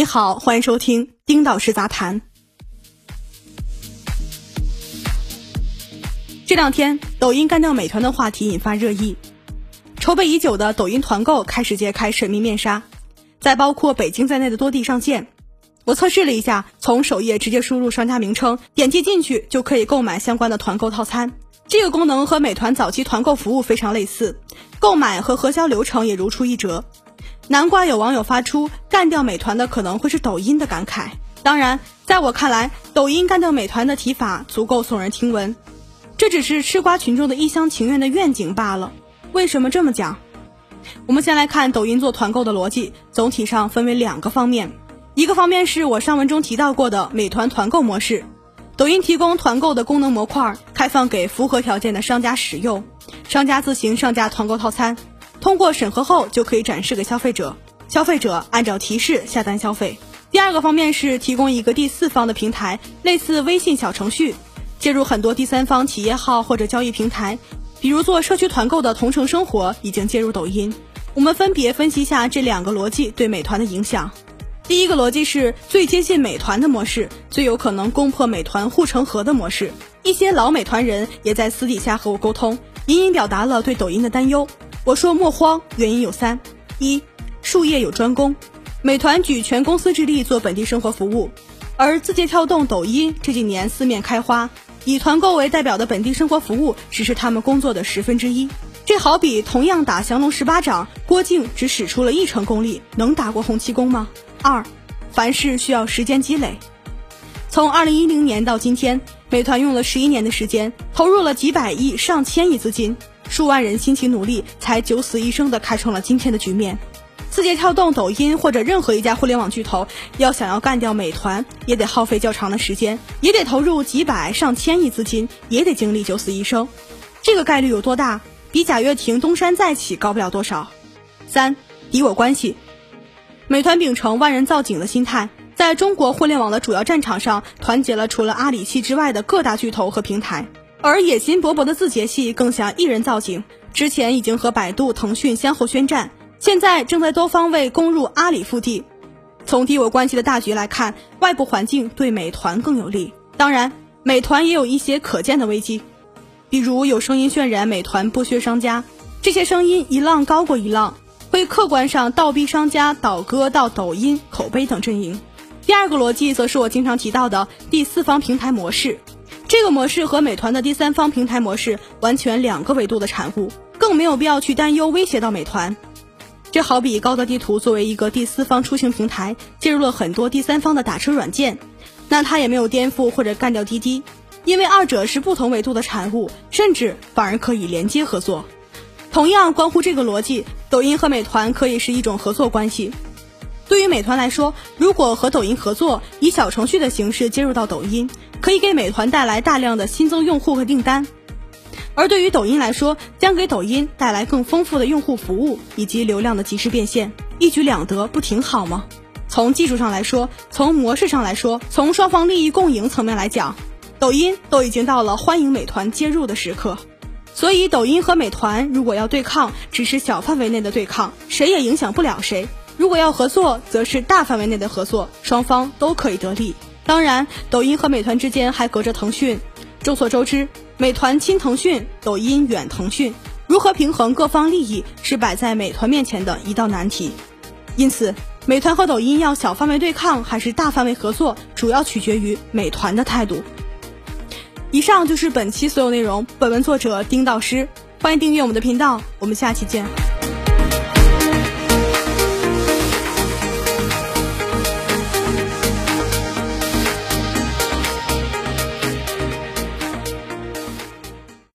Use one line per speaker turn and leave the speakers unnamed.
你好，欢迎收听丁导师杂谈。这两天，抖音干掉美团的话题引发热议，筹备已久的抖音团购开始揭开神秘面纱，在包括北京在内的多地上线。我测试了一下，从首页直接输入商家名称，点击进去就可以购买相关的团购套餐。这个功能和美团早期团购服务非常类似，购买和核销流程也如出一辙。难怪有网友发出“干掉美团的可能会是抖音”的感慨。当然，在我看来，抖音干掉美团的提法足够耸人听闻，这只是吃瓜群众的一厢情愿的愿景罢了。为什么这么讲？我们先来看抖音做团购的逻辑，总体上分为两个方面。一个方面是我上文中提到过的美团团购模式，抖音提供团购的功能模块，开放给符合条件的商家使用，商家自行上架团购套餐。通过审核后就可以展示给消费者，消费者按照提示下单消费。第二个方面是提供一个第四方的平台，类似微信小程序，接入很多第三方企业号或者交易平台，比如做社区团购的同城生活已经接入抖音。我们分别分析一下这两个逻辑对美团的影响。第一个逻辑是最接近美团的模式，最有可能攻破美团护城河的模式。一些老美团人也在私底下和我沟通，隐隐表达了对抖音的担忧。我说莫慌，原因有三：一，术业有专攻，美团举全公司之力做本地生活服务，而字节跳动、抖音这几年四面开花，以团购为代表的本地生活服务只是他们工作的十分之一。这好比同样打降龙十八掌，郭靖只使出了一成功力，能打过洪七公吗？二，凡事需要时间积累，从二零一零年到今天，美团用了十一年的时间，投入了几百亿、上千亿资金。数万人辛勤努力，才九死一生的开创了今天的局面。字节跳动、抖音或者任何一家互联网巨头，要想要干掉美团，也得耗费较长的时间，也得投入几百上千亿资金，也得经历九死一生。这个概率有多大？比贾跃亭东山再起高不了多少。三敌我关系，美团秉承万人造景的心态，在中国互联网的主要战场上，团结了除了阿里系之外的各大巨头和平台。而野心勃勃的字节系更想一人造景，之前已经和百度、腾讯先后宣战，现在正在多方位攻入阿里腹地。从敌我关系的大局来看，外部环境对美团更有利。当然，美团也有一些可见的危机，比如有声音渲染美团剥削商家，这些声音一浪高过一浪，会客观上倒逼商家倒戈到抖音、口碑等阵营。第二个逻辑则是我经常提到的第四方平台模式。这个模式和美团的第三方平台模式完全两个维度的产物，更没有必要去担忧威胁到美团。这好比高德地图作为一个第四方出行平台，介入了很多第三方的打车软件，那它也没有颠覆或者干掉滴滴，因为二者是不同维度的产物，甚至反而可以连接合作。同样关乎这个逻辑，抖音和美团可以是一种合作关系。对于美团来说，如果和抖音合作，以小程序的形式接入到抖音。可以给美团带来大量的新增用户和订单，而对于抖音来说，将给抖音带来更丰富的用户服务以及流量的及时变现，一举两得，不挺好吗？从技术上来说，从模式上来说，从双方利益共赢层面来讲，抖音都已经到了欢迎美团接入的时刻。所以，抖音和美团如果要对抗，只是小范围内的对抗，谁也影响不了谁；如果要合作，则是大范围内的合作，双方都可以得利。当然，抖音和美团之间还隔着腾讯。众所周知，美团亲腾讯，抖音远腾讯，如何平衡各方利益是摆在美团面前的一道难题。因此，美团和抖音要小范围对抗还是大范围合作，主要取决于美团的态度。以上就是本期所有内容。本文作者丁导师，欢迎订阅我们的频道，我们下期见。